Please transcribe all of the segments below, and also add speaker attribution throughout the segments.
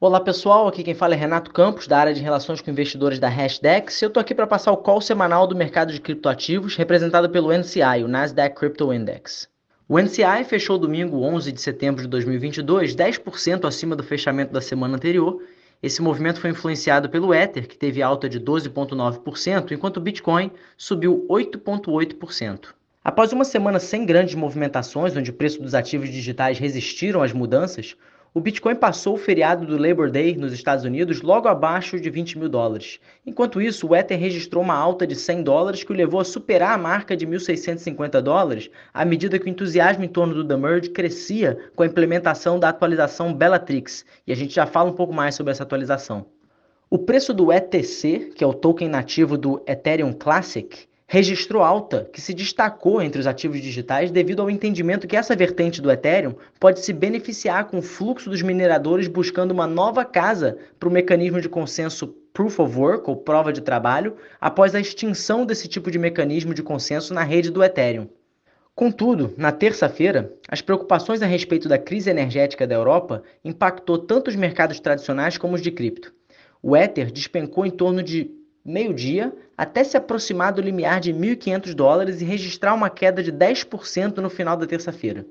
Speaker 1: Olá pessoal, aqui quem fala é Renato Campos, da área de relações com investidores da Hashdex. Eu estou aqui para passar o call semanal do mercado de criptoativos, representado pelo NCI, o Nasdaq Crypto Index. O NCI fechou domingo 11 de setembro de 2022, 10% acima do fechamento da semana anterior. Esse movimento foi influenciado pelo Ether, que teve alta de 12,9%, enquanto o Bitcoin subiu 8,8%. Após uma semana sem grandes movimentações, onde o preço dos ativos digitais resistiram às mudanças, o Bitcoin passou o feriado do Labor Day nos Estados Unidos logo abaixo de 20 mil dólares. Enquanto isso, o Ether registrou uma alta de 100 dólares que o levou a superar a marca de 1.650 dólares à medida que o entusiasmo em torno do The Merge crescia com a implementação da atualização Bellatrix. E a gente já fala um pouco mais sobre essa atualização. O preço do ETC, que é o token nativo do Ethereum Classic, registrou alta que se destacou entre os ativos digitais devido ao entendimento que essa vertente do Ethereum pode se beneficiar com o fluxo dos mineradores buscando uma nova casa para o mecanismo de consenso Proof of Work, ou prova de trabalho, após a extinção desse tipo de mecanismo de consenso na rede do Ethereum. Contudo, na terça-feira, as preocupações a respeito da crise energética da Europa impactou tanto os mercados tradicionais como os de cripto. O Ether despencou em torno de meio-dia, até se aproximar do limiar de 1.500 dólares e registrar uma queda de 10% no final da terça-feira.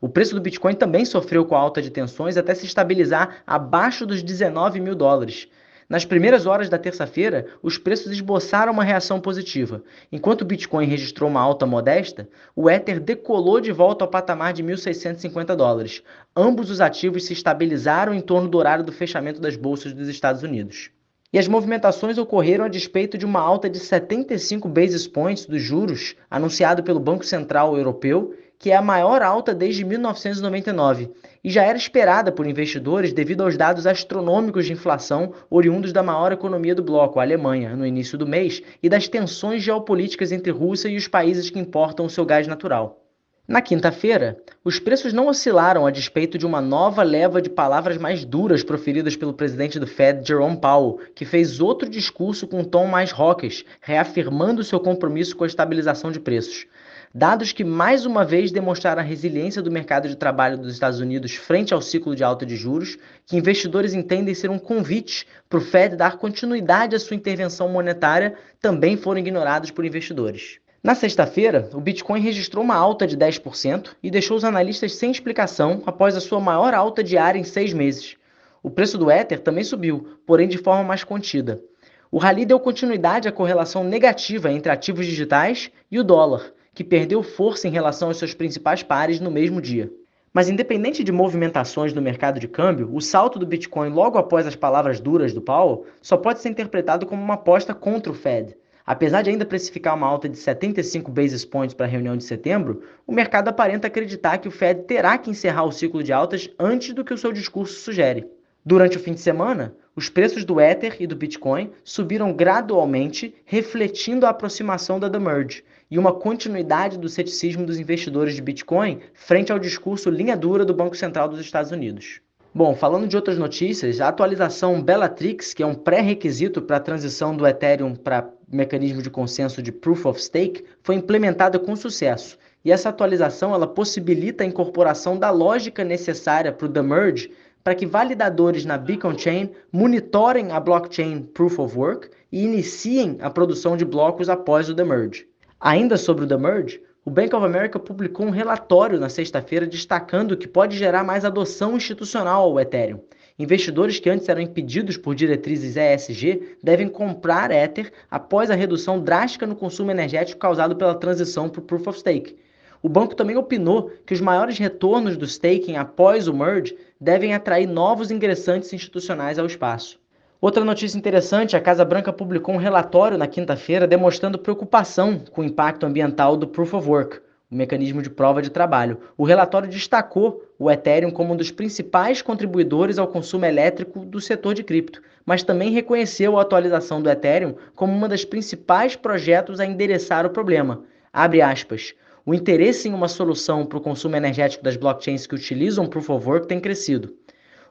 Speaker 1: O preço do Bitcoin também sofreu com a alta de tensões até se estabilizar abaixo dos 19 mil dólares. Nas primeiras horas da terça-feira, os preços esboçaram uma reação positiva. Enquanto o Bitcoin registrou uma alta modesta, o Ether decolou de volta ao patamar de 1.650 dólares. Ambos os ativos se estabilizaram em torno do horário do fechamento das bolsas dos Estados Unidos. E as movimentações ocorreram a despeito de uma alta de 75 basis points dos juros anunciado pelo Banco Central Europeu, que é a maior alta desde 1999 e já era esperada por investidores devido aos dados astronômicos de inflação oriundos da maior economia do bloco, a Alemanha, no início do mês, e das tensões geopolíticas entre Rússia e os países que importam o seu gás natural. Na quinta-feira, os preços não oscilaram a despeito de uma nova leva de palavras mais duras proferidas pelo presidente do Fed, Jerome Powell, que fez outro discurso com um tom mais hawkish, reafirmando seu compromisso com a estabilização de preços. Dados que mais uma vez demonstraram a resiliência do mercado de trabalho dos Estados Unidos frente ao ciclo de alta de juros, que investidores entendem ser um convite para o Fed dar continuidade à sua intervenção monetária, também foram ignorados por investidores. Na sexta-feira, o Bitcoin registrou uma alta de 10% e deixou os analistas sem explicação após a sua maior alta diária em seis meses. O preço do Ether também subiu, porém de forma mais contida. O rally deu continuidade à correlação negativa entre ativos digitais e o dólar, que perdeu força em relação aos seus principais pares no mesmo dia. Mas independente de movimentações no mercado de câmbio, o salto do Bitcoin logo após as palavras duras do Powell só pode ser interpretado como uma aposta contra o Fed Apesar de ainda precificar uma alta de 75 basis points para a reunião de setembro, o mercado aparenta acreditar que o Fed terá que encerrar o ciclo de altas antes do que o seu discurso sugere. Durante o fim de semana, os preços do Ether e do Bitcoin subiram gradualmente, refletindo a aproximação da The Merge e uma continuidade do ceticismo dos investidores de Bitcoin frente ao discurso linha dura do Banco Central dos Estados Unidos. Bom, falando de outras notícias, a atualização Bellatrix, que é um pré-requisito para a transição do Ethereum para mecanismo de consenso de Proof of Stake, foi implementada com sucesso. E essa atualização ela possibilita a incorporação da lógica necessária para o The Merge para que validadores na Beacon Chain monitorem a blockchain Proof of Work e iniciem a produção de blocos após o The Merge. Ainda sobre o The Merge, o Bank of America publicou um relatório na sexta-feira destacando que pode gerar mais adoção institucional ao Ethereum. Investidores que antes eram impedidos por diretrizes ESG devem comprar Ether após a redução drástica no consumo energético causado pela transição para o Proof of Stake. O banco também opinou que os maiores retornos do staking após o merge devem atrair novos ingressantes institucionais ao espaço. Outra notícia interessante: a Casa Branca publicou um relatório na quinta-feira demonstrando preocupação com o impacto ambiental do Proof of Work, o mecanismo de prova de trabalho. O relatório destacou o Ethereum como um dos principais contribuidores ao consumo elétrico do setor de cripto, mas também reconheceu a atualização do Ethereum como uma das principais projetos a endereçar o problema. Abre aspas. O interesse em uma solução para o consumo energético das blockchains que utilizam Proof of Work tem crescido.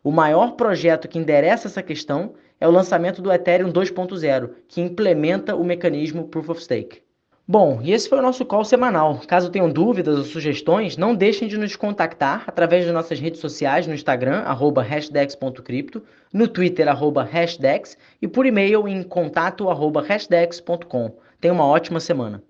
Speaker 1: O maior projeto que endereça essa questão é o lançamento do Ethereum 2.0, que implementa o mecanismo Proof of Stake. Bom, e esse foi o nosso call semanal. Caso tenham dúvidas ou sugestões, não deixem de nos contactar através das nossas redes sociais no Instagram, arroba hashdex.cripto, no Twitter, arroba hashdex, e por e-mail em contato, arroba hashdex.com. Tenha uma ótima semana.